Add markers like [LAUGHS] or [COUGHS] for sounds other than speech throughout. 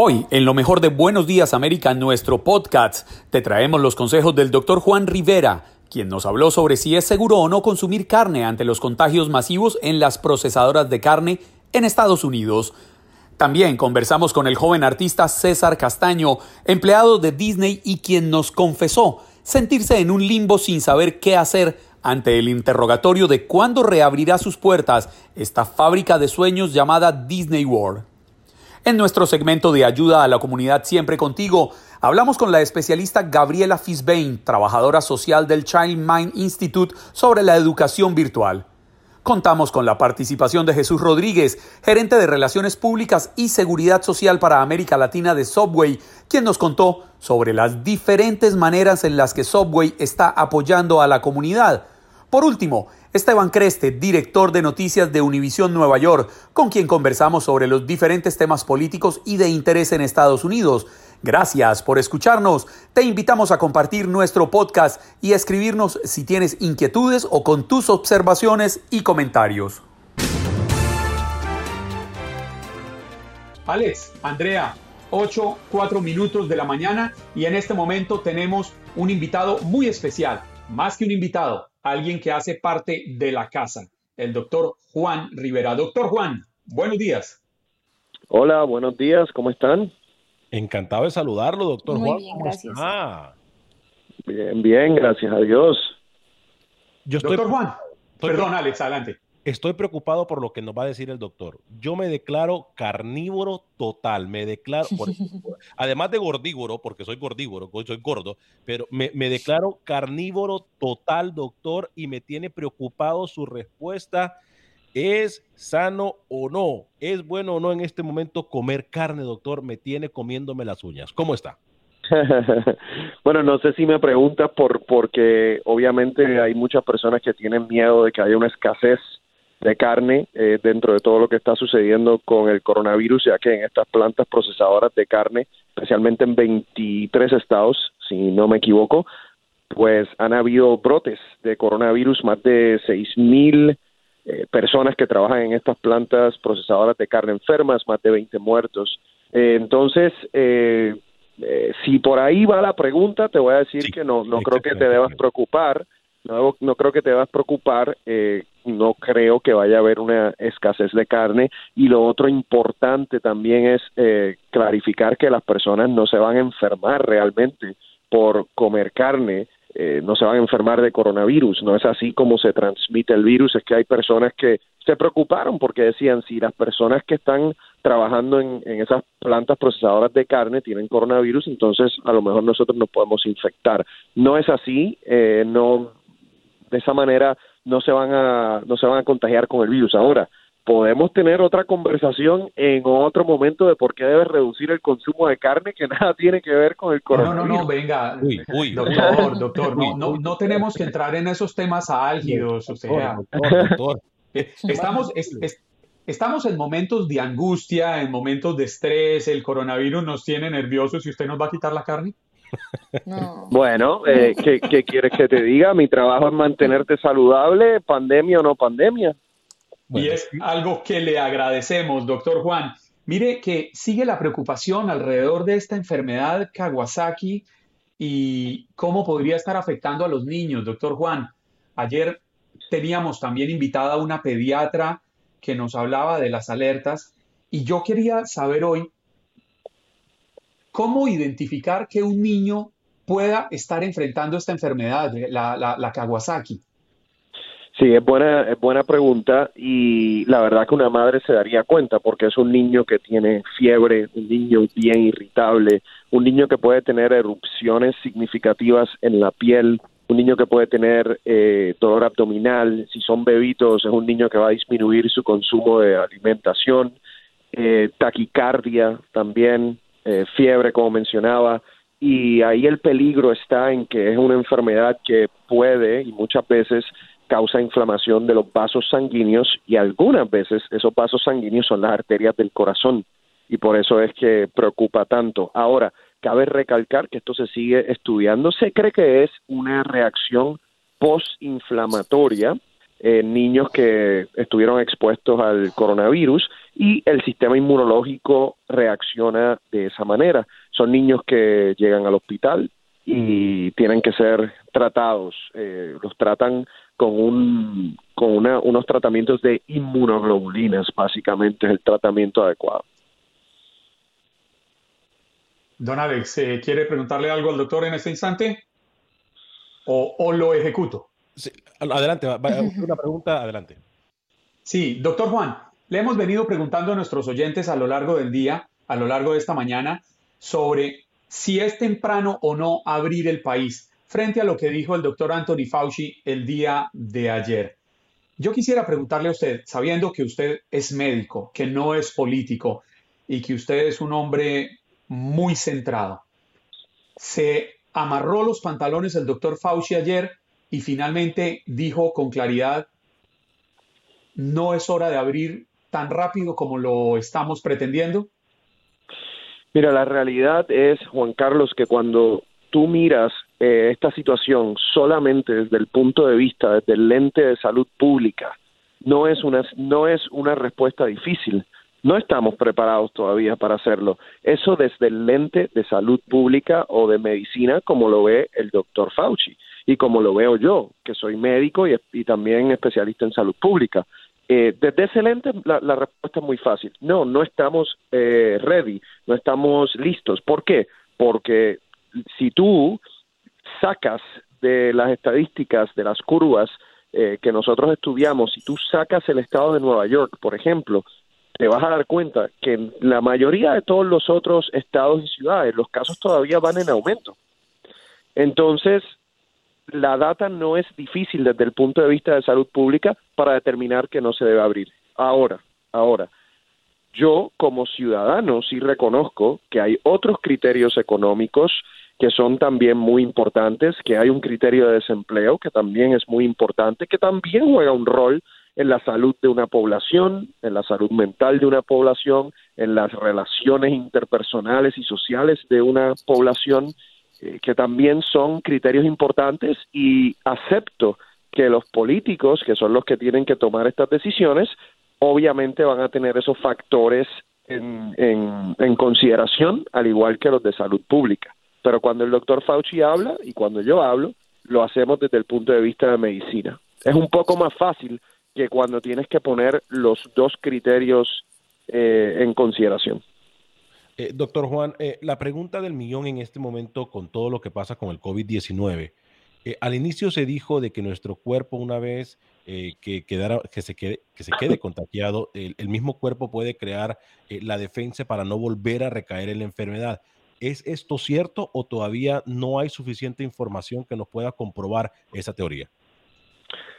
Hoy, en lo mejor de Buenos Días América, nuestro podcast, te traemos los consejos del doctor Juan Rivera, quien nos habló sobre si es seguro o no consumir carne ante los contagios masivos en las procesadoras de carne en Estados Unidos. También conversamos con el joven artista César Castaño, empleado de Disney y quien nos confesó sentirse en un limbo sin saber qué hacer ante el interrogatorio de cuándo reabrirá sus puertas esta fábrica de sueños llamada Disney World. En nuestro segmento de ayuda a la comunidad Siempre Contigo, hablamos con la especialista Gabriela Fisbain, trabajadora social del Child Mind Institute, sobre la educación virtual. Contamos con la participación de Jesús Rodríguez, gerente de Relaciones Públicas y Seguridad Social para América Latina de Subway, quien nos contó sobre las diferentes maneras en las que Subway está apoyando a la comunidad. Por último, Esteban Creste, director de noticias de Univisión Nueva York, con quien conversamos sobre los diferentes temas políticos y de interés en Estados Unidos. Gracias por escucharnos. Te invitamos a compartir nuestro podcast y a escribirnos si tienes inquietudes o con tus observaciones y comentarios. Alex, Andrea, 8, 4 minutos de la mañana y en este momento tenemos un invitado muy especial, más que un invitado, alguien que hace parte de la casa, el doctor Juan Rivera. Doctor Juan, buenos días. Hola, buenos días, ¿cómo están? Encantado de saludarlo, doctor Muy Juan. bien, ¿Cómo gracias. está? Bien, bien, gracias a Dios. Yo estoy, Doctor Juan, estoy- perdón Alex, adelante. Estoy preocupado por lo que nos va a decir el doctor. Yo me declaro carnívoro total, me declaro, por- [LAUGHS] además de gordívoro, porque soy gordívoro, soy gordo, pero me, me declaro carnívoro total, doctor, y me tiene preocupado su respuesta. ¿Es sano o no? ¿Es bueno o no en este momento comer carne, doctor? Me tiene comiéndome las uñas. ¿Cómo está? [LAUGHS] bueno, no sé si me preguntas por porque obviamente hay muchas personas que tienen miedo de que haya una escasez de carne eh, dentro de todo lo que está sucediendo con el coronavirus, ya que en estas plantas procesadoras de carne, especialmente en 23 estados, si no me equivoco, pues han habido brotes de coronavirus, más de 6 mil eh, personas que trabajan en estas plantas procesadoras de carne enfermas, más de 20 muertos. Eh, entonces, eh, eh, si por ahí va la pregunta, te voy a decir Sí, que no, no creo que te debas preocupar, no, no creo que te debas preocupar, eh, no creo que vaya a haber una escasez de carne y lo otro importante también es eh, clarificar que las personas no se van a enfermar realmente por comer carne, eh, no se van a enfermar de coronavirus, no es así como se transmite el virus, es que hay personas que se preocuparon porque decían si las personas que están trabajando en, en esas plantas procesadoras de carne tienen coronavirus, entonces a lo mejor nosotros nos podemos infectar. No es así, eh, no de esa manera no se van a no se van a contagiar con el virus. Ahora podemos tener otra conversación en otro momento de por qué debe reducir el consumo de carne que [LAUGHS] nada tiene que ver con el No, coronavirus. no, no, venga, doctor, [LAUGHS] doctor, no, no, no tenemos que entrar en esos temas álgidos, o sea, eh, estamos, es- es- estamos en momentos de angustia, en momentos de estrés, el coronavirus nos tiene nerviosos y usted nos va a quitar la carne. Bueno, eh, ¿qué, qué quieres que te diga? Mi trabajo es mantenerte saludable, pandemia o no pandemia. Y es algo que le agradecemos, doctor Juan. Mire que sigue la preocupación alrededor de esta enfermedad Kawasaki y cómo podría estar afectando a los niños, doctor Juan. Ayer teníamos también invitada a una pediatra que nos hablaba de las alertas y yo quería saber hoy cómo identificar que un niño pueda estar enfrentando esta enfermedad, la, la, la Kawasaki. Sí, es buena, es buena pregunta y la verdad que una madre se daría cuenta porque es un niño que tiene fiebre, un niño bien irritable, un niño que puede tener erupciones significativas en la piel, un niño que puede tener eh, dolor abdominal, si son bebitos es un niño que va a disminuir su consumo de alimentación, eh, taquicardia también, eh, fiebre como mencionaba, y ahí el peligro está en que es una enfermedad que puede y muchas veces causa inflamación de los vasos sanguíneos y algunas veces esos vasos sanguíneos son las arterias del corazón y por eso es que preocupa tanto. Ahora, cabe recalcar que esto se sigue estudiando, se cree que es una reacción postinflamatoria en niños que estuvieron expuestos al coronavirus y el sistema inmunológico reacciona de esa manera. Son niños que llegan al hospital y tienen que ser tratados. Eh, los tratan con un con una, unos tratamientos de inmunoglobulinas, básicamente es el tratamiento adecuado. Don Alex, eh, ¿quiere preguntarle algo al doctor en este instante? ¿O, o lo ejecuto? Adelante, va- va- [LAUGHS] una pregunta, adelante. Sí, doctor Juan, le hemos venido preguntando a nuestros oyentes a lo largo del día, a lo largo de esta mañana, sobre si es temprano o no abrir el país frente a lo que dijo el doctor Anthony Fauci el día de ayer. Yo quisiera preguntarle a usted, sabiendo que usted es médico, que no es político y que usted es un hombre muy centrado, ¿se amarró los pantalones el doctor Fauci ayer y finalmente dijo con claridad, no es hora de abrir tan rápido como lo estamos pretendiendo? Mira, la realidad es, Juan Carlos, que cuando tú miras eh, esta situación solamente desde el punto de vista, desde el lente de salud pública, no es una, no es una respuesta difícil. No estamos preparados todavía para hacerlo. Eso desde el lente de salud pública o de medicina, como lo ve el doctor Fauci y como lo veo yo, que soy médico y, y también especialista en salud pública. Eh, desde ese lente la, respuesta es muy fácil. No, no estamos eh, ready, no estamos listos. ¿Por qué? Porque si tú sacas de las estadísticas, de las curvas eh, que nosotros estudiamos, si tú sacas el estado de Nueva York, por ejemplo, te vas a dar cuenta que en la mayoría de todos los otros estados y ciudades los casos todavía van en aumento. Entonces, la data no es difícil desde el punto de vista de salud pública para determinar que no se debe abrir. Ahora, ahora, yo como ciudadano sí reconozco que hay otros criterios económicos que son también muy importantes, que hay un criterio de desempleo que también es muy importante, que también juega un rol en la salud de una población, en la salud mental de una población, en las relaciones interpersonales y sociales de una población, eh, que también son criterios importantes y acepto que los políticos, que son los que tienen que tomar estas decisiones, obviamente van a tener esos factores en, en, en consideración, al igual que los de salud pública. Pero cuando el doctor Fauci habla y cuando yo hablo, lo hacemos desde el punto de vista de medicina. Es un poco más fácil que cuando tienes que poner los dos criterios eh, en consideración. Eh, doctor Juan, eh, la pregunta del millón en este momento con todo lo que pasa con el COVID-19, Eh, al inicio se dijo de que nuestro cuerpo una vez que, quedara, que, se quede, que se quede [COUGHS] contagiado, el, el mismo cuerpo puede crear la defensa para no volver a recaer en la enfermedad. ¿Es esto cierto o todavía no hay suficiente información que nos pueda comprobar esa teoría?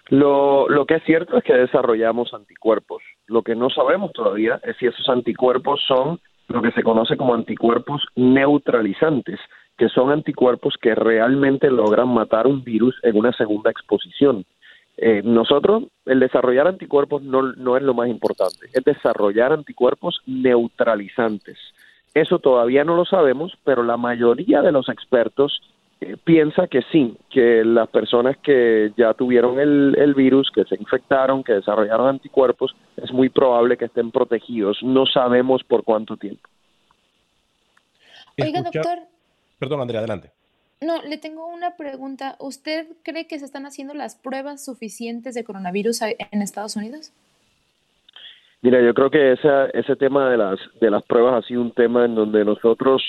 Lo, lo, que es cierto es que desarrollamos anticuerpos. Lo que no sabemos todavía es si esos anticuerpos son lo que se conoce como anticuerpos neutralizantes, que son anticuerpos que realmente logran matar un virus en una segunda exposición. Eh, nosotros, el desarrollar anticuerpos no, no es lo más importante, es desarrollar anticuerpos neutralizantes. Eso todavía no lo sabemos, pero la mayoría de los expertos piensa que sí, que las personas que ya tuvieron el, el, virus, que se infectaron, que desarrollaron anticuerpos, es muy probable que estén protegidos. No sabemos por cuánto tiempo. Oiga, doctor. Perdón, Andrea, adelante. No, le tengo una pregunta. ¿Usted cree que se están haciendo las pruebas suficientes de coronavirus en Estados Unidos? Mira, yo creo que esa, ese tema de las, de las pruebas ha sido un tema en donde nosotros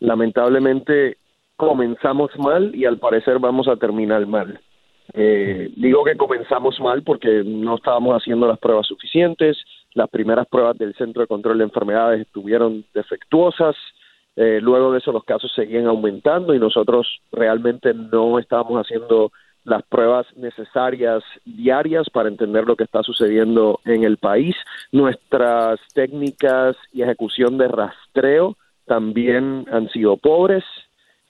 lamentablemente comenzamos mal y al parecer vamos a terminar mal. Eh, digo que comenzamos mal porque no estábamos haciendo las pruebas suficientes, las primeras pruebas del Centro de Control de Enfermedades estuvieron defectuosas, eh, luego de eso los casos seguían aumentando y nosotros realmente no estábamos haciendo las pruebas necesarias diarias para entender lo que está sucediendo en el país. Nuestras técnicas y ejecución de rastreo también han sido pobres.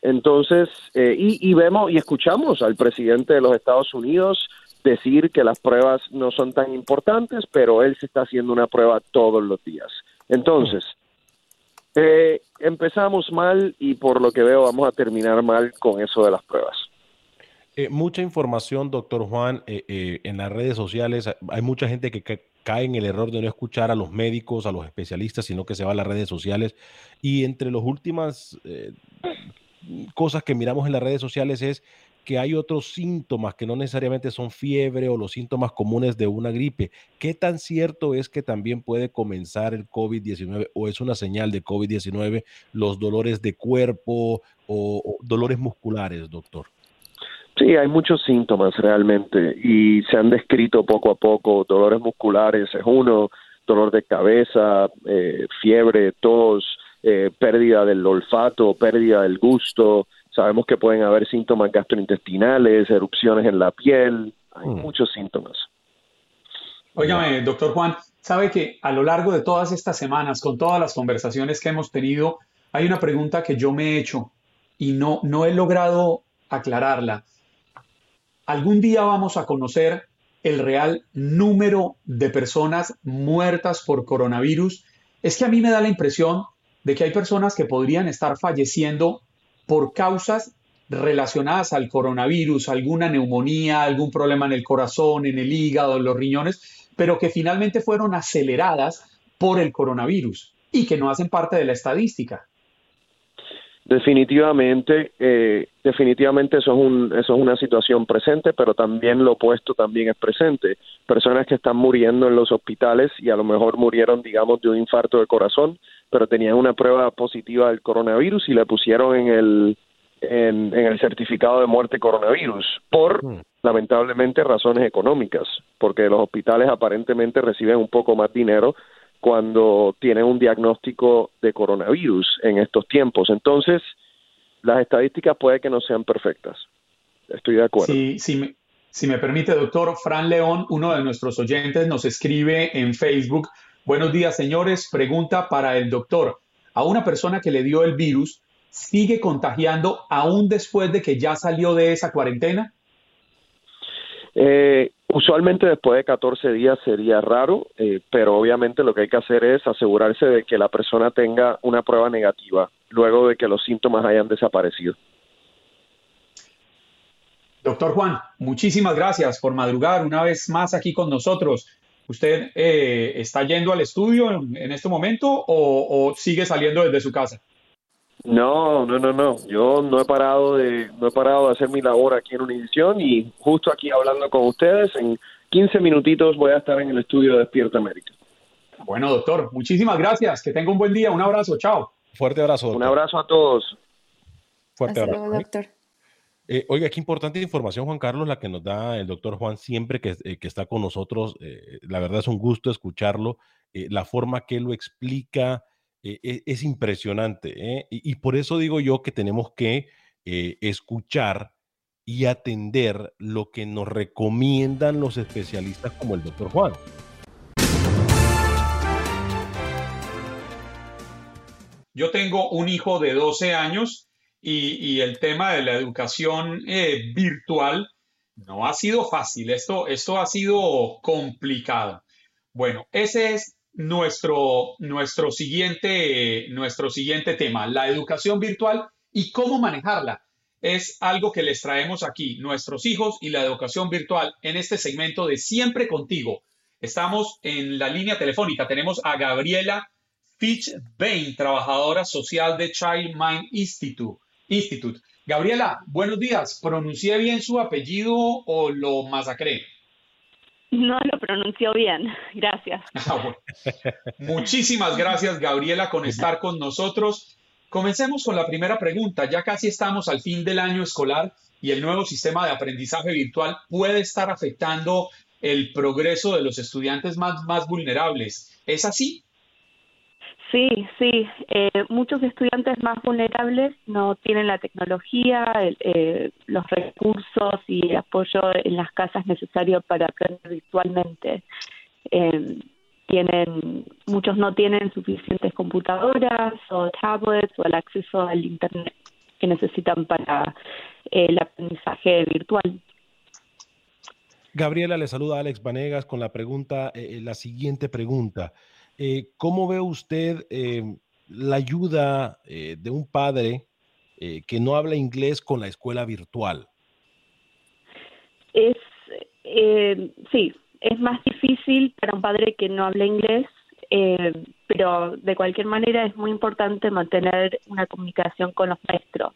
Entonces, eh, y, y vemos y escuchamos al presidente de los Estados Unidos decir que las pruebas no son tan importantes, pero él se está haciendo una prueba todos los días. Entonces, eh, empezamos mal y por lo que veo vamos a terminar mal con eso de las pruebas. Eh, mucha información, doctor Juan, eh, eh, en las redes sociales. Hay mucha gente que ca cae en el error de no escuchar a los médicos, a los especialistas, sino que se va a las redes sociales. Y entre las últimas eh, cosas que miramos en las redes sociales es que hay otros síntomas que no necesariamente son fiebre o los síntomas comunes de una gripe. ¿Qué tan cierto es que también puede comenzar el COVID-19 o es una señal de COVID-19 los dolores de cuerpo o, dolores musculares, doctor? Sí, hay muchos síntomas realmente y se han descrito poco a poco. Dolores musculares es uno, dolor de cabeza, eh, fiebre, tos, eh, pérdida del olfato, pérdida del gusto. Sabemos que pueden haber síntomas gastrointestinales, erupciones en la piel. Hay mm. muchos síntomas. Óigame, doctor Juan, sabe que a lo largo de todas estas semanas, con todas las conversaciones que hemos tenido, hay una pregunta que yo me he hecho y no, no he logrado aclararla algún día vamos a conocer el real número de personas muertas por coronavirus. Es que a mí me da la impresión de que hay personas que podrían estar falleciendo por causas relacionadas al coronavirus, alguna neumonía, algún problema en el corazón, en el hígado, en los riñones, pero que finalmente fueron aceleradas por el coronavirus y que no hacen parte de la estadística. Definitivamente, eh, definitivamente eso es, un, eso es una situación presente, pero también lo opuesto también es presente. Personas que están muriendo en los hospitales y a lo mejor murieron, digamos, de un infarto de corazón, pero tenían una prueba positiva del coronavirus y le pusieron en el, en, en el certificado de muerte coronavirus por, mm. lamentablemente, razones económicas, porque los hospitales aparentemente reciben un poco más dinero cuando tienen un diagnóstico de coronavirus en estos tiempos. Entonces, las estadísticas puede que no sean perfectas. Estoy de acuerdo. Sí, sí, me, si me permite, doctor, Fran León, uno de nuestros oyentes, nos escribe en Facebook. Buenos días, señores. Pregunta para el doctor. A una persona que le dio el virus, ¿sigue contagiando aún después de que ya salió de esa cuarentena? Eh, usualmente después de 14 días sería raro, eh, pero obviamente lo que hay que hacer es asegurarse de que la persona tenga una prueba negativa luego de que los síntomas hayan desaparecido. Doctor Juan, muchísimas gracias por madrugar una vez más aquí con nosotros. ¿Usted eh, está yendo al estudio en, este momento o, o sigue saliendo desde su casa? No, no, no, no. Yo no he parado de no he parado de hacer mi labor aquí en Univision y justo aquí hablando con ustedes en 15 minutitos voy a estar en el estudio de Despierta América. Bueno, doctor, muchísimas gracias. Que tenga un buen día. Un abrazo. Chao. Fuerte abrazo. Doctor. Un abrazo a todos. Fuerte Hasta abrazo. luego, doctor. Eh, oiga, qué importante información, Juan Carlos, la que nos da el doctor Juan siempre que, eh, que está con nosotros. Eh, la verdad es un gusto escucharlo. la forma que él lo explica e, es impresionante. Y, y, por eso digo yo que tenemos que escuchar y atender lo que nos recomiendan los especialistas como el doctor Juan. Yo tengo un hijo de 12 años y, el tema de la educación eh, virtual no ha sido fácil, esto, esto ha sido complicado. Bueno, ese es nuestro, nuestro, siguiente, nuestro siguiente tema, la educación virtual y cómo manejarla. Es algo que les traemos aquí, nuestros hijos y la educación virtual, en este segmento de Siempre contigo. Estamos en la línea telefónica, tenemos a Gabriela Fitch Bain, trabajadora social de Child Mind Institute. Institute. Gabriela, buenos días. ¿Pronuncié bien su apellido o lo masacré? No lo pronunció bien, [LAUGHS] gracias. [LAUGHS] Ah, Muchísimas gracias, Gabriela, con estar con nosotros. Comencemos con la primera pregunta. Ya casi estamos al fin del año escolar y el nuevo sistema de aprendizaje virtual puede estar afectando el progreso de los estudiantes más, más vulnerables. ¿Es así? Sí, sí. Eh, muchos estudiantes más vulnerables no tienen la tecnología, eh, los recursos y apoyo en las casas necesarios para aprender virtualmente. Eh, tienen, muchos no tienen suficientes computadoras o tablets o el acceso al internet que necesitan para el aprendizaje virtual. Gabriela, le saluda Alex Vanegas con la pregunta, la siguiente pregunta. Eh, ¿Cómo ve usted eh, la ayuda eh, de un padre que no habla inglés con la escuela virtual? Es, sí, es más difícil para un padre que no habla inglés, pero de cualquier manera es muy importante mantener una comunicación con los maestros.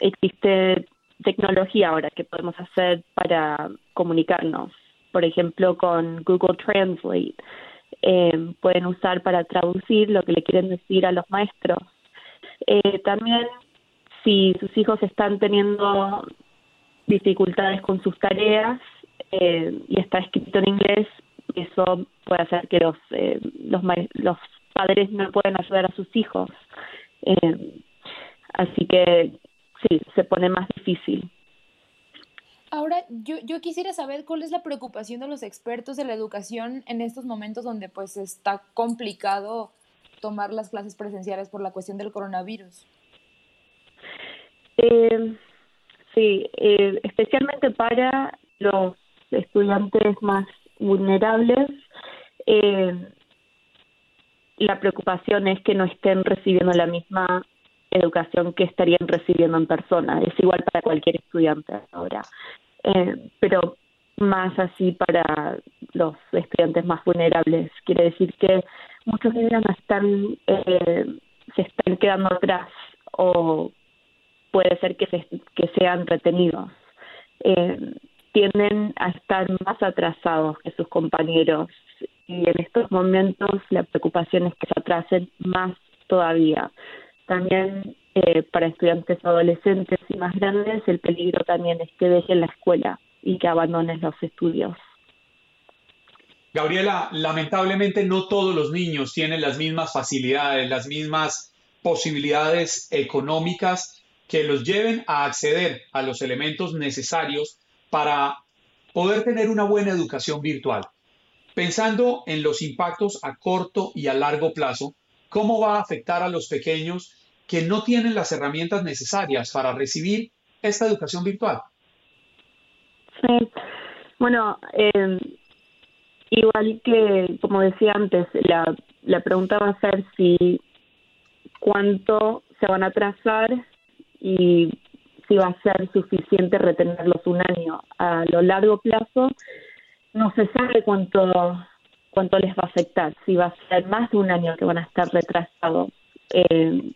existe tecnología ahora que podemos hacer para comunicarnos, por ejemplo, con Google Translate. Eh, pueden usar para traducir lo que le quieren decir a los maestros. Eh, también, si sus hijos están teniendo dificultades con sus tareas eh, y está escrito en inglés, eso puede hacer que los, los, los padres no puedan ayudar a sus hijos. así que sí, se pone más difícil. Ahora, yo, yo quisiera saber cuál es la preocupación de los expertos de la educación en estos momentos donde pues está complicado tomar las clases presenciales por la cuestión del coronavirus. Eh, sí, eh, especialmente para los estudiantes más vulnerables, eh, la preocupación es que no estén recibiendo la misma educación que estarían recibiendo en persona. Es igual para cualquier estudiante ahora. Eh, pero más así para los estudiantes más vulnerables. Quiere decir que muchos niños están, eh, se están quedando atrás o puede ser que, que sean retenidos. Eh, tienden a estar más atrasados que sus compañeros y en estos momentos la preocupación es que se atrasen más todavía. También eh, para estudiantes adolescentes y más grandes, el peligro también es que dejen la escuela y que abandonen los estudios. Gabriela, lamentablemente no todos los niños tienen las mismas facilidades, las mismas posibilidades económicas que los lleven a acceder a los elementos necesarios para poder tener una buena educación virtual. Pensando en los impactos a corto y a largo plazo, ¿cómo va a afectar a los pequeños que no tienen las herramientas necesarias para recibir esta educación virtual? Sí, bueno, eh, igual que, como decía antes, la, la pregunta va a ser si cuánto se van a trazar y si va a ser suficiente retenerlos un año. A lo largo plazo no se sabe cuánto cuánto les va a afectar, si va a ser más de un año que van a estar retrasados. Eh,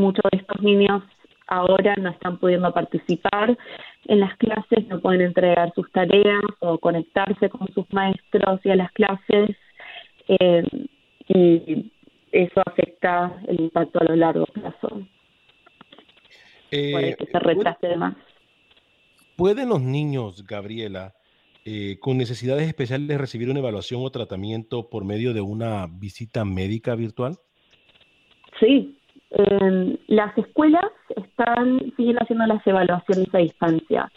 muchos de estos niños ahora no están pudiendo participar en las clases, no pueden entregar sus tareas o conectarse con sus maestros y a las clases eh, y eso afecta el impacto a lo largo plazo. puede que se retrase de más. ¿Pueden los niños, Gabriela, eh, con necesidades especiales recibir una evaluación o tratamiento por medio de una visita médica virtual? Sí, eh, las escuelas están siguen haciendo las evaluaciones a distancia,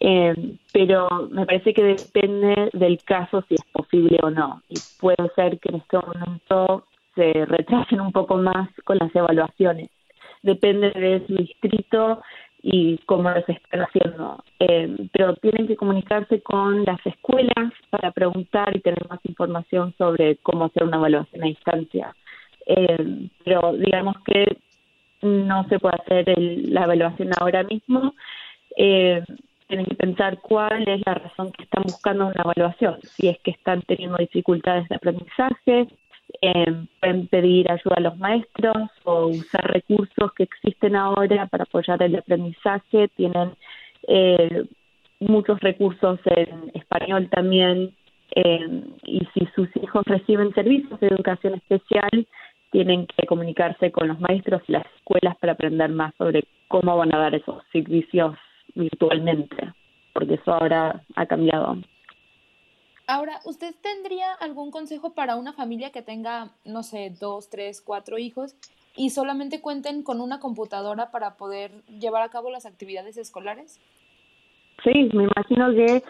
eh, pero me parece que depende del caso si es posible o no. Y puede ser que en este momento se retrasen un poco más con las evaluaciones. Depende de su distrito y cómo lo están haciendo. Eh, pero tienen que comunicarse con las escuelas para preguntar y tener más información sobre cómo hacer una evaluación a distancia. Eh, pero digamos que no se puede hacer la evaluación ahora mismo. Eh, tienen que pensar cuál es la razón que están buscando una evaluación. Si es que están teniendo dificultades de aprendizaje, eh, pueden pedir ayuda a los maestros o usar recursos que existen ahora para apoyar el aprendizaje. Tienen eh, muchos recursos en español también. Eh, y si sus hijos reciben servicios de educación especial, tienen que comunicarse con los maestros y las escuelas para aprender más sobre cómo van a dar esos servicios virtualmente, porque eso ahora ha cambiado. Ahora, ¿usted tendría algún consejo para una familia que tenga, no sé, dos, tres, cuatro hijos y solamente cuenten con una computadora para poder llevar a cabo las actividades escolares? Sí, me imagino que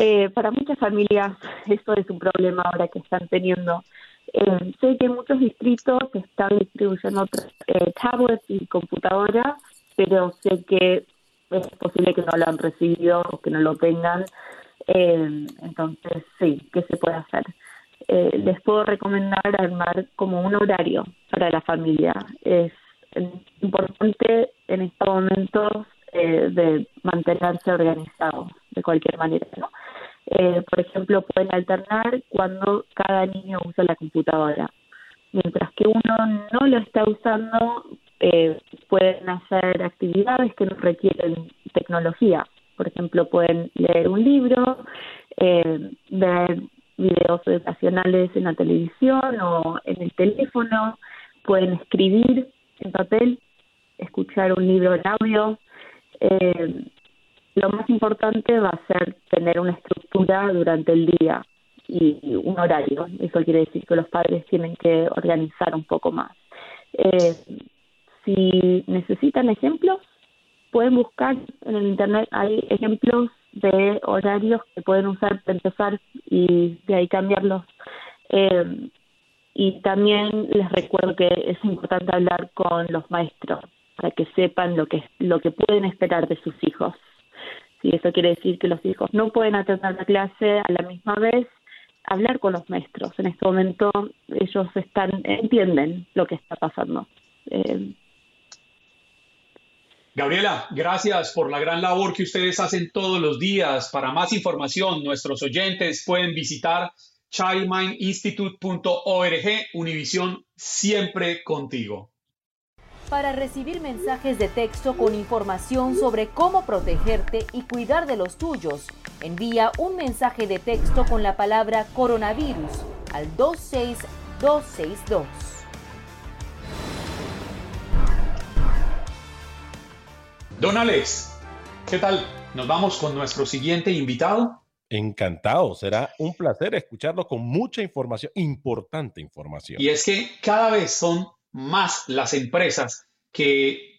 eh, para muchas familias esto es un problema ahora que están teniendo. Eh, sé que muchos distritos están distribuyendo eh, tablets y computadoras, pero sé que es posible que no lo han recibido o que no lo tengan. Eh, entonces, sí, ¿qué se puede hacer? Eh, les puedo recomendar armar como un horario para la familia. Es importante en estos momentos eh, de mantenerse organizados de cualquier manera, ¿no? Por ejemplo, pueden alternar cuando cada niño usa la computadora. Mientras que uno no lo está usando, pueden hacer actividades que no requieren tecnología. Por ejemplo, pueden leer un libro, eh, ver videos educacionales en la televisión o en el teléfono, pueden escribir en papel, escuchar un libro en audio. Eh, lo más importante va a ser tener una estructura durante el día y un horario. Eso quiere decir que los padres tienen que organizar un poco más. Eh, si necesitan ejemplos, pueden buscar en el internet, hay ejemplos de horarios que pueden usar para empezar y de ahí cambiarlos. Eh, y también les recuerdo que es importante hablar con los maestros para que sepan lo que lo que pueden esperar de sus hijos. Si eso quiere decir que los hijos no pueden atender la clase a la misma vez, hablar con los maestros. En este momento ellos están entienden lo que está pasando. Eh, Gabriela, gracias por la gran labor que ustedes hacen todos los días. Para más información, nuestros oyentes pueden visitar childmindinstitute.org, Univisión siempre contigo. Para recibir mensajes de texto con información sobre cómo protegerte y cuidar de los tuyos, envía un mensaje de texto con la palabra coronavirus al 26262. Don Alex, ¿qué tal? ¿Nos vamos con nuestro siguiente invitado? Encantado, será un placer escucharlo con mucha información, importante información. Y es que cada vez son más las empresas que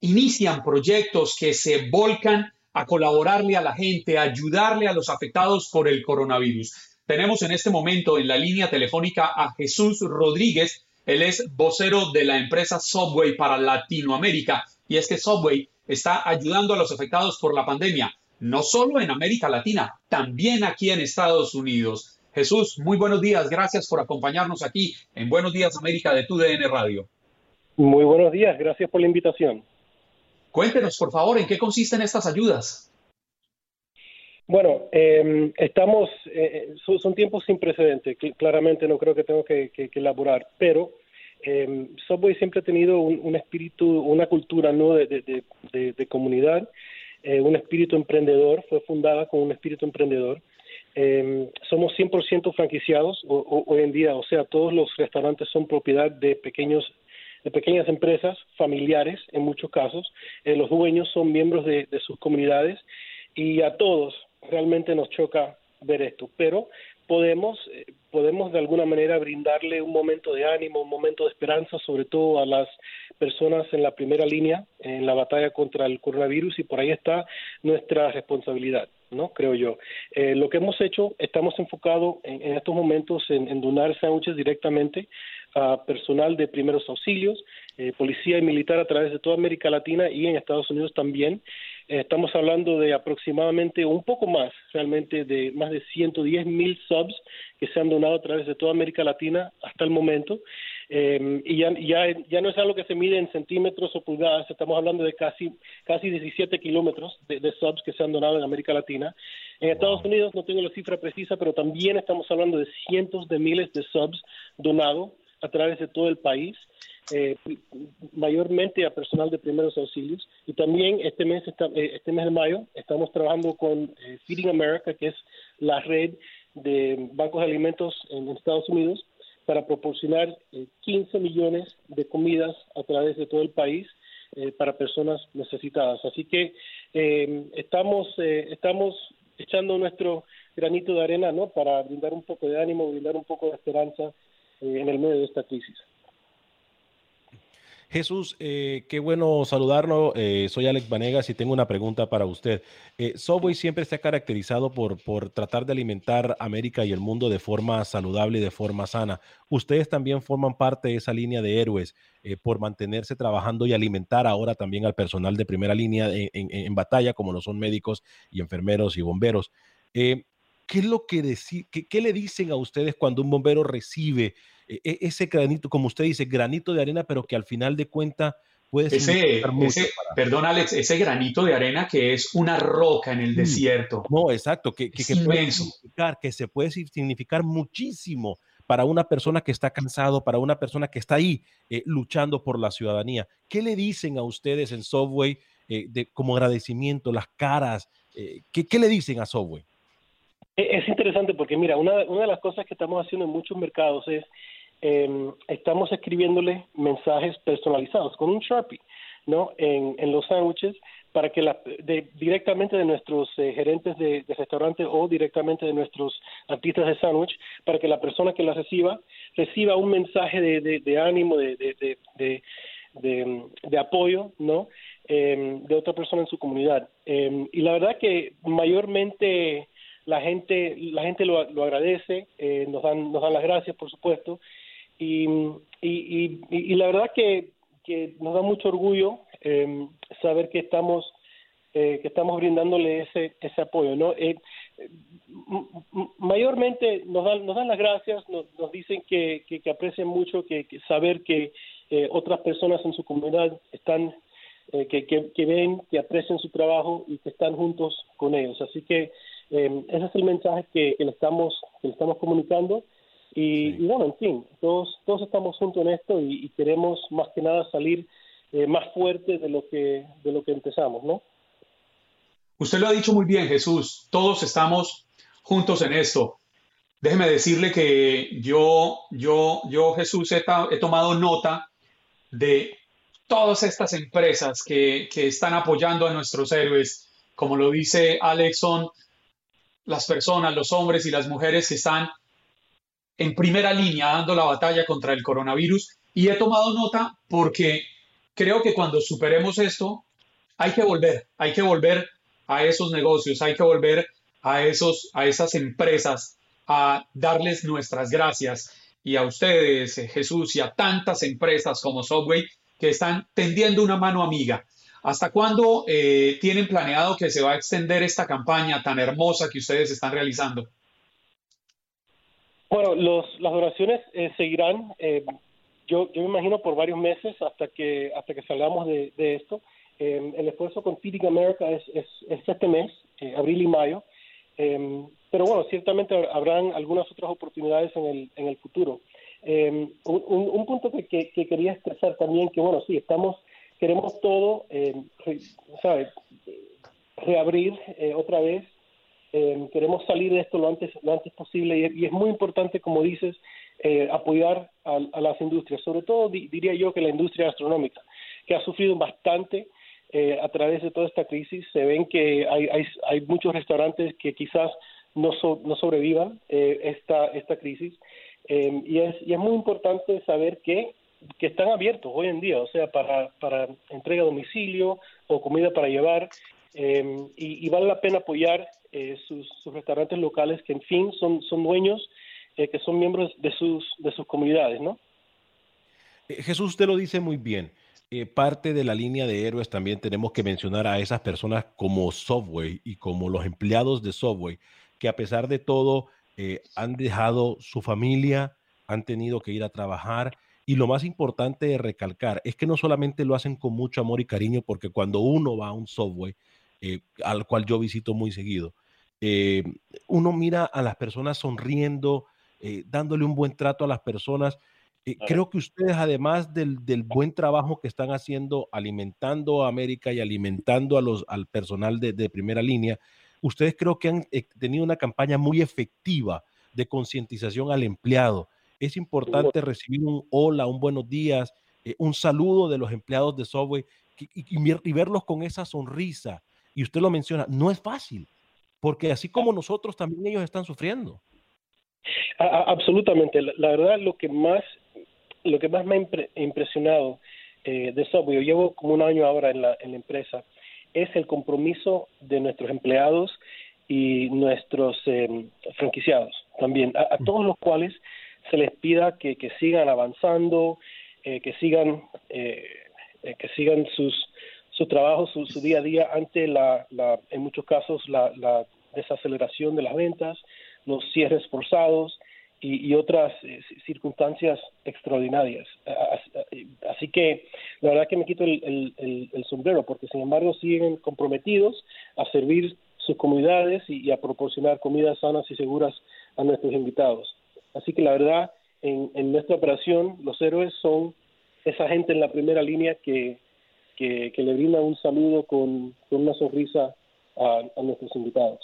inician proyectos que se volcan a colaborarle a la gente, a ayudarle a los afectados por el coronavirus. Tenemos en este momento en la línea telefónica a Jesús Rodríguez. Él es vocero de la empresa Subway para Latinoamérica y es que Subway está ayudando a los afectados por la pandemia, no solo en América Latina, también aquí en Estados Unidos. Jesús, muy buenos días, gracias por acompañarnos aquí en Buenos Días América de TUDN Radio. Muy buenos días, gracias por la invitación. Cuéntenos, por favor, en qué consisten estas ayudas. Bueno, em, estamos, eh, son, tiempos sin precedentes, claramente no creo que tengo que elaborar, pero eh, Subway siempre ha tenido un, espíritu, una cultura ¿no? de, comunidad, eh, un espíritu emprendedor, fue fundada con un espíritu emprendedor. Eh, somos 100% franquiciados hoy en día, o sea, todos los restaurantes son propiedad de pequeños de pequeñas empresas familiares en muchos casos. Eh, los dueños son miembros de, de sus comunidades y a todos realmente nos choca ver esto, pero podemos, eh, podemos de alguna manera brindarle un momento de ánimo, un momento de esperanza, sobre todo a las personas en la primera línea en la batalla contra el coronavirus y por ahí está nuestra responsabilidad. ¿No? Creo yo. Eh, lo que hemos hecho, estamos enfocados en, en estos momentos en, en donar sándwiches directamente a personal de primeros auxilios, eh, policía y militar a través de toda América Latina y en Estados Unidos también. Eh, estamos hablando de aproximadamente un poco más, realmente de más de 110 mil subs que se han donado a través de toda América Latina hasta el momento. Eh, y ya, ya, ya no es algo que se mide en centímetros o pulgadas, estamos hablando de casi, casi 17 kilómetros de, de subs que se han donado en América Latina. En Estados Unidos no tengo la cifra precisa, pero también estamos hablando de cientos de miles de subs donados a través de todo el país, eh, mayormente a personal de primeros auxilios. Y también este mes, eh, este mes de mayo estamos trabajando con eh, Feeding America, que es la red de bancos de alimentos en Estados Unidos, para proporcionar 15 millones de comidas a través de todo el país para personas necesitadas. Así que estamos, estamos echando nuestro granito de arena ¿no? para brindar un poco de ánimo, brindar un poco de esperanza en el medio de esta crisis. Jesús, eh, qué bueno saludarlo. Eh, soy Alex Vanegas y tengo una pregunta para usted. Eh, Subway siempre se ha caracterizado por, por tratar de alimentar América y el mundo de forma saludable y de forma sana. Ustedes también forman parte de esa línea de héroes por mantenerse trabajando y alimentar ahora también al personal de primera línea en, en, batalla, como lo son médicos y enfermeros y bomberos. ¿Qué es lo que qué, le dicen a ustedes cuando un bombero recibe ese granito, como usted dice, granito de arena, pero que al final de cuenta puede ese, ese para... Perdón, Alex, ese granito de arena que es una roca en el sí. desierto. No, exacto, que, que, que puede significar, que se puede significar muchísimo para una persona que está cansado, para una persona que está ahí eh, luchando por la ciudadanía. ¿Qué le dicen a ustedes en Subway eh, de, como agradecimiento, las caras? Eh, ¿qué, ¿qué, le dicen a Subway? Es interesante porque, mira, una, una de las cosas que estamos haciendo en muchos mercados es eh, estamos escribiéndole mensajes personalizados con un Sharpie, ¿no? En, en los sándwiches para que la, de, directamente de nuestros eh, gerentes de, de restaurante o directamente de nuestros artistas de sándwich, para que la persona que la reciba reciba un mensaje de, de, de ánimo, de, de, apoyo, ¿no? Eh, de otra persona en su comunidad. Eh, y la verdad que mayormente la gente la gente lo, lo agradece, eh, nos dan nos dan las gracias, por supuesto, y, y, y, la verdad que, que, nos da mucho orgullo eh, saber que estamos eh, que estamos brindándole ese ese apoyo no eh, mayormente nos dan nos dan las gracias nos, nos dicen que, que, aprecian mucho que, saber que eh, otras personas en su comunidad están eh, que, que, que ven que aprecian su trabajo y que están juntos con ellos. Así que eh, ese es el mensaje que, que le estamos que le estamos comunicando y, sí. y, bueno, en fin, todos, todos estamos juntos en esto y, y queremos más que nada salir eh, más fuerte de lo que de lo que empezamos, ¿no? Usted lo ha dicho muy bien, Jesús. Todos estamos juntos en esto. Déjeme decirle que yo, yo, yo, Jesús, he, he tomado nota de todas estas empresas que, que están apoyando a nuestros héroes. Como lo dice Alex, son las personas, los hombres y las mujeres que están en primera línea dando la batalla contra el coronavirus y he tomado nota porque creo que cuando superemos esto hay que volver, hay que volver a esos negocios, hay que volver a, esos, a esas empresas a darles nuestras gracias y a ustedes, eh, Jesús, y a tantas empresas como Subway que están tendiendo una mano amiga. ¿Hasta cuándo eh, tienen planeado que se va a extender esta campaña tan hermosa que ustedes están realizando? Bueno, los, las donaciones eh, seguirán, eh, yo, yo me imagino por varios meses hasta que hasta que salgamos de, de esto. Eh, el esfuerzo con Feeding America es, es, es este mes, eh, abril y mayo, eh, pero bueno, ciertamente habrán algunas otras oportunidades en el, en el futuro. Eh, un, un, punto que, que, que, quería expresar también, que bueno, sí, estamos, queremos todo, re, reabrir eh, otra vez eh, queremos salir de esto lo antes, lo antes posible y, es muy importante, como dices, eh, apoyar a, las industrias, sobre todo diría yo que la industria gastronómica, que ha sufrido bastante eh, a través de toda esta crisis. Se ven que hay, hay, muchos restaurantes que quizás no, no sobrevivan eh, esta, esta crisis. y, es, y es muy importante saber que que están abiertos hoy en día, o sea, para, para entrega a domicilio o comida para llevar, eh, y, vale la pena apoyar eh, sus, restaurantes locales que, en fin, son, son dueños, eh, que son miembros de sus, de sus comunidades, ¿no? Jesús, usted lo dice muy bien. parte de la línea de héroes también tenemos que mencionar a esas personas como Subway y como los empleados de Subway, que a pesar de todo han dejado su familia, han tenido que ir a trabajar y lo más importante de recalcar es que no solamente lo hacen con mucho amor y cariño, porque cuando uno va a un eh, al cual yo visito muy seguido, eh, uno mira a las personas sonriendo, eh, dándole un buen trato a las personas. Creo que ustedes, además del, buen trabajo que están haciendo, alimentando a América y alimentando a los, al personal de, de primera línea, ustedes creo que han tenido una campaña muy efectiva de concientización al empleado es importante recibir un hola, un buenos días, eh, un saludo de los empleados de Subway y, verlos con esa sonrisa. Y usted lo menciona, no es fácil, porque así como nosotros, también ellos están sufriendo. absolutamente. La, verdad, lo que más, lo que más me ha impresionado eh, de Subway, yo llevo como un año ahora en la, en la empresa, es el compromiso de nuestros empleados y nuestros em, franquiciados también, a, mm. todos los cuales se les pida que, que sigan avanzando, eh, que sigan eh, eh, que sigan sus su trabajo, su, día a día ante la, la en muchos casos la, desaceleración de las ventas, los cierres forzados y, y otras circunstancias extraordinarias. Así que la verdad que me quito el, sombrero porque sin embargo siguen comprometidos a servir sus comunidades y a proporcionar comidas sanas y seguras a nuestros invitados. Así que la verdad, en nuestra operación, los héroes son esa gente en la primera línea que, que, le brinda un saludo con, con una sonrisa a, a, nuestros invitados.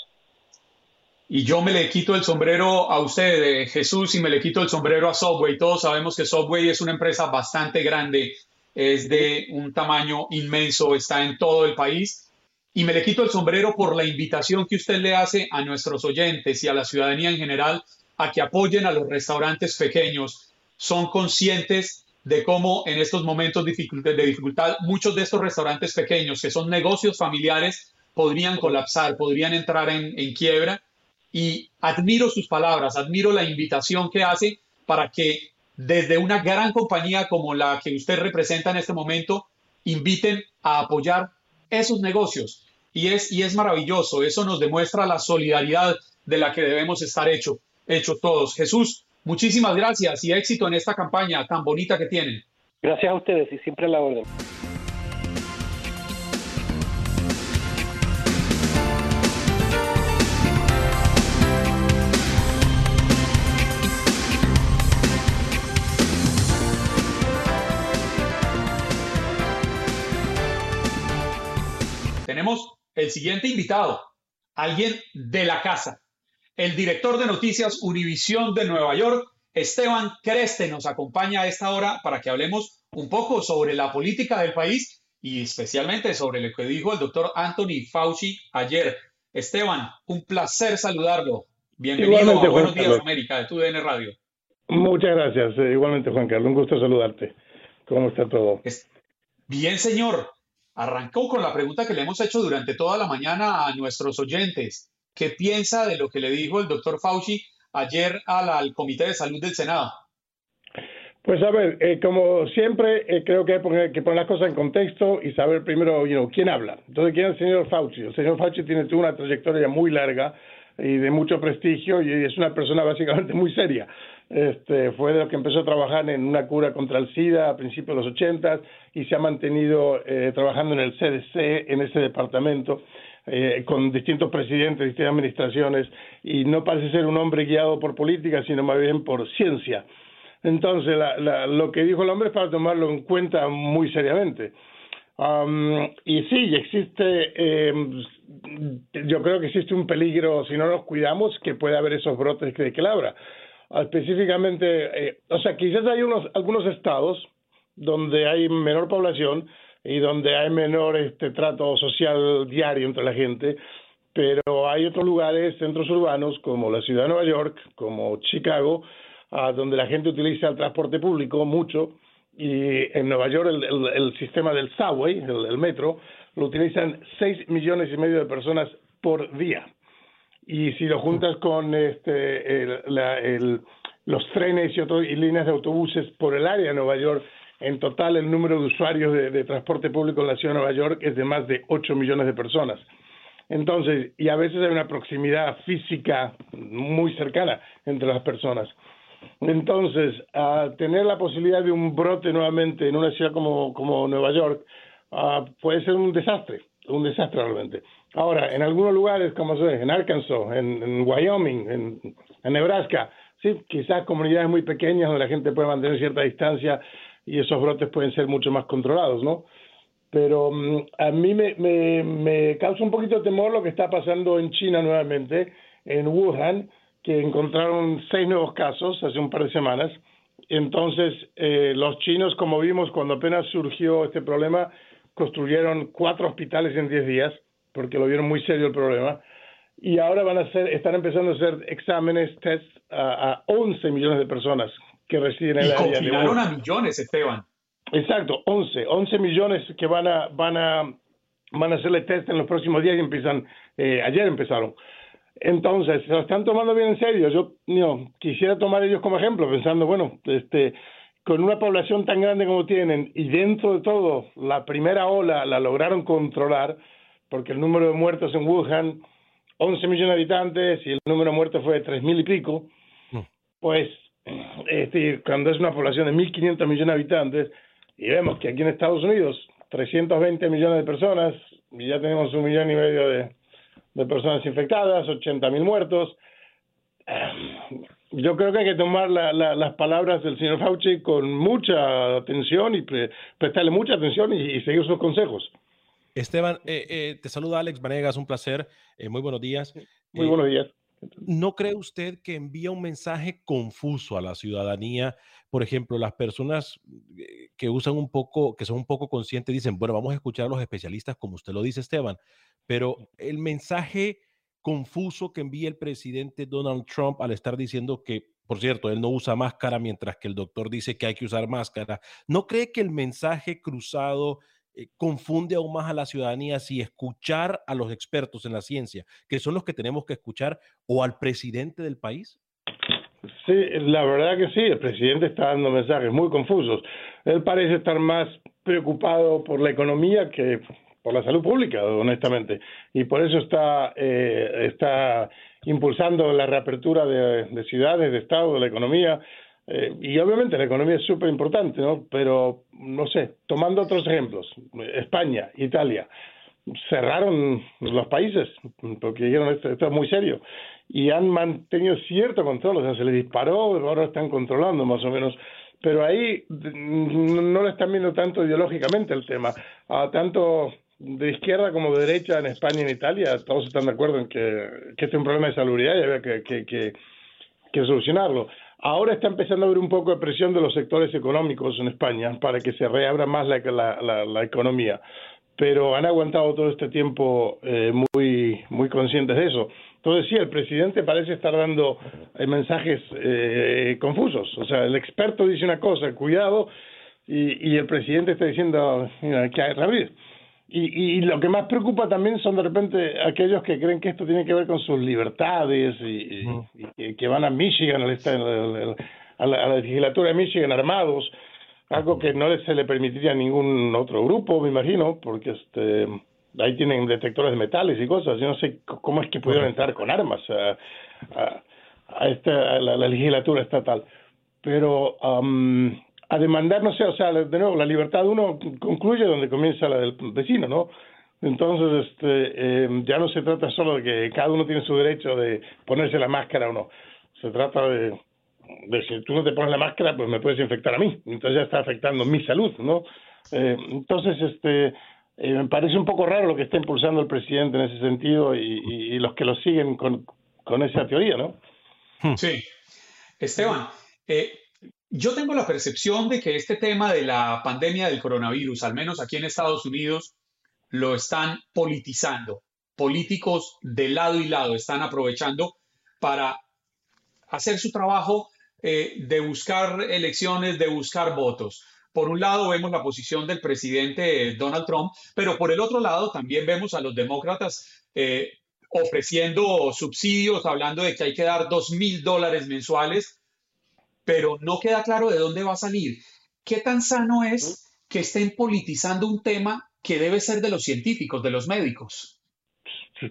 Y yo me le quito el sombrero a usted, eh, Jesús, y me le quito el sombrero a Subway. Todos sabemos que Subway es una empresa bastante grande, es de un tamaño inmenso, está en todo el país. Y me le quito el sombrero por la invitación que usted le hace a nuestros oyentes y a la ciudadanía en general a que apoyen a los restaurantes pequeños. Son conscientes de cómo en estos momentos de dificultad muchos de estos restaurantes pequeños, que son negocios familiares, podrían colapsar, podrían entrar en, quiebra. Y admiro sus palabras, admiro la invitación que hace para que desde una gran compañía como la que usted representa en este momento, inviten a apoyar esos negocios. Y es, y es maravilloso, eso nos demuestra la solidaridad de la que debemos estar hecho hecho todos. Jesús, muchísimas gracias y éxito en esta campaña tan bonita que tienen. Gracias a ustedes y siempre a la orden. Tenemos el siguiente invitado, alguien de la casa, el director de noticias Univisión de Nueva York, Esteban Creste, nos acompaña a esta hora para que hablemos un poco sobre la política del país y especialmente sobre lo que dijo el doctor Anthony Fauci ayer. Esteban, un placer saludarlo. Bienvenido a Buenos Días América de TUDN Radio. Muchas gracias. Eh, igualmente, Juan Carlos, un gusto saludarte. ¿Cómo está todo? Bien, señor. Arrancó con la pregunta que le hemos hecho durante toda la mañana a nuestros oyentes. ¿Qué piensa de lo que le dijo el doctor Fauci ayer al, Comité de Salud del Senado? Pues a ver, eh, como siempre, eh, creo que hay que poner las cosas en contexto y saber primero quién habla. Entonces, ¿quién es el señor Fauci? El señor Fauci tiene una trayectoria muy larga y de mucho prestigio y es una persona básicamente muy seria. Este, fue de los que empezó a trabajar en una cura contra el SIDA a principios de los 80 y se ha mantenido eh, trabajando en el CDC, en ese departamento. Eh, con distintos presidentes, distintas administraciones, y no parece ser un hombre guiado por política, sino más bien por ciencia. Entonces, lo que dijo el hombre es para tomarlo en cuenta muy seriamente. y sí, existe, em, yo creo que existe un peligro, si no nos cuidamos, que puede haber esos brotes de que específicamente, eh, o sea, quizás hay unos, algunos estados donde hay menor población y donde hay menor este trato social diario entre la gente, pero hay otros lugares, centros urbanos, como la ciudad de Nueva York, como Chicago, donde la gente utiliza el transporte público mucho, y en Nueva York el, el, sistema del subway, el, metro, lo utilizan 6 millones y medio de personas por día. Y si lo juntas con este, la, los trenes y, otros, y líneas de autobuses por el área de Nueva York, en total, el número de usuarios de, transporte público en la ciudad de Nueva York es de más de 8 millones de personas. Entonces, y a veces hay una proximidad física muy cercana entre las personas. Entonces, a tener la posibilidad de un brote nuevamente en una ciudad como, como Nueva York uh, puede ser un desastre, un desastre realmente. Ahora, en algunos lugares, como sé, en Arkansas, en, en Wyoming, en, en, Nebraska, sí, quizás comunidades muy pequeñas donde la gente puede mantener cierta distancia y esos brotes pueden ser mucho más controlados, ¿no? Pero um, a mí me, me, me, causa un poquito de temor lo que está pasando en China nuevamente, en Wuhan, que encontraron seis nuevos casos hace un par de semanas. Entonces, eh, los chinos, como vimos cuando apenas surgió este problema, construyeron cuatro hospitales en diez días, porque lo vieron muy serio el problema. Y ahora van a hacer, están empezando a hacer exámenes, tests a, a 11 millones de personas que residen en el área de a millones, Esteban. Exacto, 11, 11 millones que van a van a van a hacerle test en los próximos días y empiezan eh, ayer empezaron. Entonces, se lo están tomando bien en serio. Yo no, quisiera tomar ellos como ejemplo, pensando, bueno, este con una población tan grande como tienen y dentro de todo la primera ola la lograron controlar porque el número de muertos en Wuhan 11 millones de habitantes y el número de muertos fue de tres mil y pico, pues este, cuando es una población de 1.500 millones de habitantes, y vemos que aquí en Estados Unidos 320 millones de personas, y ya tenemos un millón y medio de, personas infectadas, 80 mil muertos. Eh, yo creo que hay que tomar las palabras del señor Fauci con mucha atención y prestarle mucha atención y, seguir sus consejos. Esteban, eh, eh, te saluda Alex Vanegas, un placer. muy buenos días. Muy buenos días. ¿No cree usted que envía un mensaje confuso a la ciudadanía? Por ejemplo, las personas eh, que usan un poco, que son un poco conscientes, dicen, bueno, vamos a escuchar a los especialistas, como usted lo dice, Esteban, pero el mensaje confuso que envía el presidente Donald Trump al estar diciendo que, por cierto, él no usa máscara mientras que el doctor dice que hay que usar máscara, ¿no cree que el mensaje cruzado eh, confunde aún más a la ciudadanía si escuchar a los expertos en la ciencia, que son los que tenemos que escuchar, o al presidente del país? Sí, la verdad que sí, el presidente está dando mensajes muy confusos. Él parece estar más preocupado por la economía que por la salud pública, honestamente, y por eso está, eh, está impulsando la reapertura de, de ciudades, de estados, de la economía, eh, y obviamente la economía es súper importante, ¿no? Pero, no sé, tomando otros ejemplos, España, Italia, cerraron los países porque dijeron esto, esto es muy serio y han mantenido cierto control, o sea, se les disparó, ahora están controlando más o menos, pero ahí no lo están viendo tanto ideológicamente el tema, a tanto de izquierda como de derecha en España y en Italia, todos están de acuerdo en que, este es un problema de salubridad y había que, que solucionarlo. Ahora está empezando a haber un poco de presión de los sectores económicos en España para que se reabra más la, la, la, economía, pero han aguantado todo este tiempo eh, muy, muy conscientes de eso. Entonces, sí, el presidente parece estar dando eh, mensajes eh, confusos. O sea, el experto dice una cosa, cuidado, y, y el presidente está diciendo que hay que abrir. Y, y, lo que más preocupa también son de repente aquellos que creen que esto tiene que ver con sus libertades y, que van a Michigan, a la, legislatura de Michigan armados, algo que no se le permitiría a ningún otro grupo, me imagino, porque este ahí tienen detectores de metales y cosas. Yo no sé cómo es que pudieron entrar con armas a, a, esta, la, legislatura estatal. Pero a demandar, no sé, o sea, de nuevo, la libertad de uno concluye donde comienza la del vecino, ¿no? Entonces, este, eh, ya no se trata solo de que cada uno tiene su derecho de ponerse la máscara o no. Se trata de, de si tú no te pones la máscara, pues me puedes infectar a mí. Entonces ya está afectando mi salud, ¿no? Eh, entonces, este, eh, me parece un poco raro lo que está impulsando el presidente en ese sentido y, y, los que lo siguen con, con esa teoría, ¿no? Sí. Esteban, eh, yo tengo la percepción de que este tema de la pandemia del coronavirus, al menos aquí en Estados Unidos, lo están politizando. Políticos de lado y lado están aprovechando para hacer su trabajo eh, de buscar elecciones, de buscar votos. Por un lado vemos la posición del presidente Donald Trump, pero por el otro lado también vemos a los demócratas eh, ofreciendo subsidios, hablando de que hay que dar dos mil dólares mensuales, pero no queda claro de dónde va a salir. ¿Qué tan sano es que estén politizando un tema que debe ser de los científicos, de los médicos?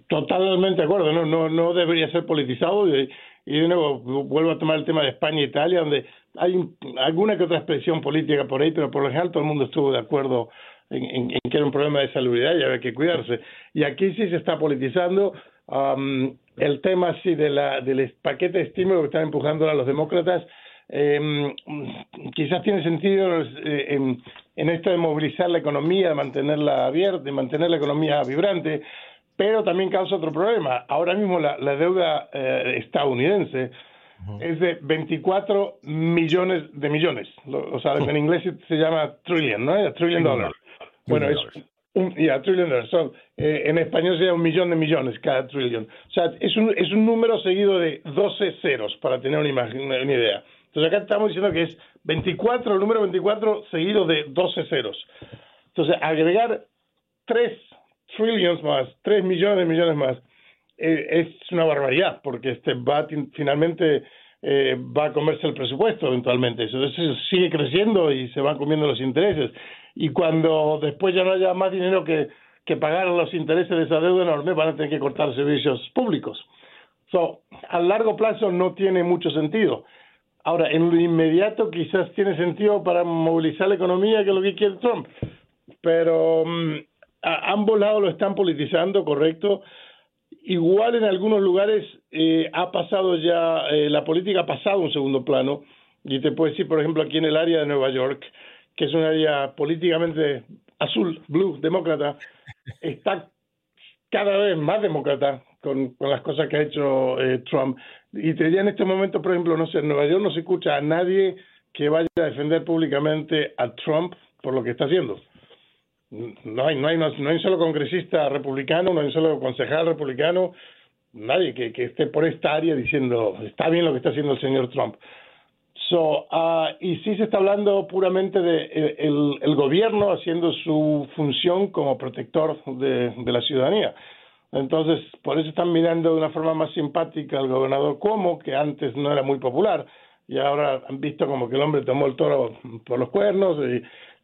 Totalmente de acuerdo, no, no, no debería ser politizado. Y, y de nuevo, vuelvo a tomar el tema de España e Italia, donde hay alguna que otra expresión política por ahí, pero por lo general todo el mundo estuvo de acuerdo en, que era un problema de salubridad y había que cuidarse. Y aquí sí se está politizando. el tema de la, del paquete de estímulo que están empujando a los demócratas, eh, quizás tiene sentido eh, en, en, esto de movilizar la economía, de mantenerla abierta, de mantener la economía vibrante, pero también causa otro problema. Ahora mismo la, la deuda eh, estadounidense es de 24 millones de millones. O sea, en inglés se llama trillion, ¿no? A trillion dollars. Bueno, es un, yeah, trillion dollars. Eh, en español sería un millón de millones cada trillion. O sea, es un, es un número seguido de 12 ceros, para tener una, imagen, una, idea. Entonces acá estamos diciendo que es 24, el número 24 seguido de 12 ceros. Entonces, agregar 3 trillions más, 3 millones de millones más, eh, es una barbaridad, porque este va finalmente eh, va a comerse el presupuesto eventualmente. Eso, sigue creciendo y se van comiendo los intereses. Y cuando después ya no haya más dinero que, que pagar los intereses de esa deuda enorme, van a tener que cortar servicios públicos. So, a largo plazo no tiene mucho sentido. Ahora, en lo inmediato quizás tiene sentido para movilizar la economía, que es lo que quiere Trump. Pero a ambos lados lo están politizando, correcto. Igual en algunos lugares eh, ha pasado ya, eh, la política ha pasado a un segundo plano. Y te puedo decir, por ejemplo, aquí en el área de Nueva York, que es un área políticamente azul, blue, demócrata, [LAUGHS] está cada vez más demócrata con, con las cosas que ha hecho eh, Trump. Y te diría en este momento, por ejemplo, no sé, en Nueva York no se escucha a nadie que vaya a defender públicamente a Trump por lo que está haciendo no hay, no hay, no hay un solo congresista republicano, no hay un solo concejal republicano, nadie que, que esté por esta área diciendo está bien lo que está haciendo el señor Trump. So, uh, y sí se está hablando puramente de el, el, gobierno haciendo su función como protector de, de, la ciudadanía. Entonces, por eso están mirando de una forma más simpática al gobernador Cuomo, que antes no era muy popular, y ahora han visto como que el hombre tomó el toro por los cuernos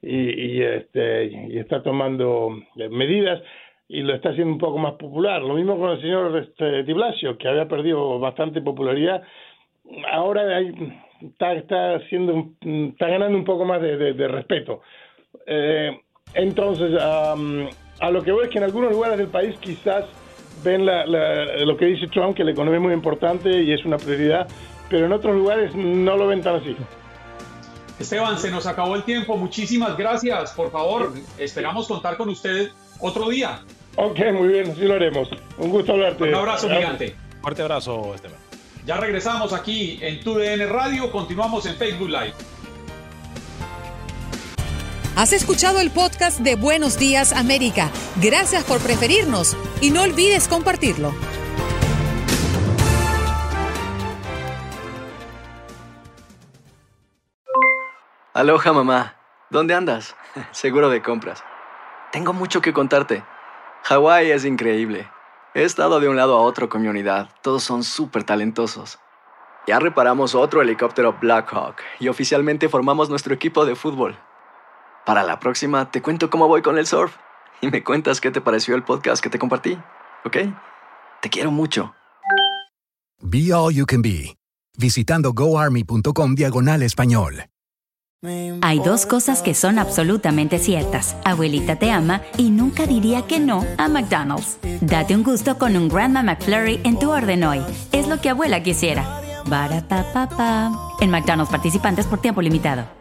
y, y, este, y está tomando eh, medidas y lo está haciendo un poco más popular. Lo mismo con el señor este, Di Blasio, que había perdido bastante popularidad. Ahora hay, está, haciendo, está ganando un poco más de, de, respeto. Eh, entonces, a lo que voy es que en algunos lugares del país quizás ven la, lo que dice Trump, que la economía es muy importante y es una prioridad, pero en otros lugares no lo ven tan así. Esteban, se nos acabó el tiempo. Muchísimas gracias. Por favor, esperamos contar con usted otro día. Ok, muy bien, así lo haremos. Un gusto hablarte. Un abrazo gigante. Fuerte abrazo, Esteban. Ya regresamos aquí en TUDN Radio. Continuamos en Facebook Live. Has escuchado el podcast de Buenos Días América. Gracias por preferirnos y no olvides compartirlo. Aloha mamá, ¿dónde andas? [LAUGHS] Seguro de compras. Tengo mucho que contarte. Hawái es increíble. He estado de un lado a otro con mi unidad. Todos son súper talentosos. Ya reparamos otro helicóptero Blackhawk y oficialmente formamos nuestro equipo de fútbol. Para la próxima te cuento cómo voy con el surf y me cuentas qué te pareció el podcast que te compartí, ¿ok? Te quiero mucho. Be All You Can Be, visitando goarmy.com diagonal español. Hay dos cosas que son absolutamente ciertas. Abuelita te ama y nunca diría que no a McDonald's. Date un gusto con un Grandma McFlurry en tu orden hoy. Es lo que abuela quisiera. papá. En McDonald's participantes por tiempo limitado.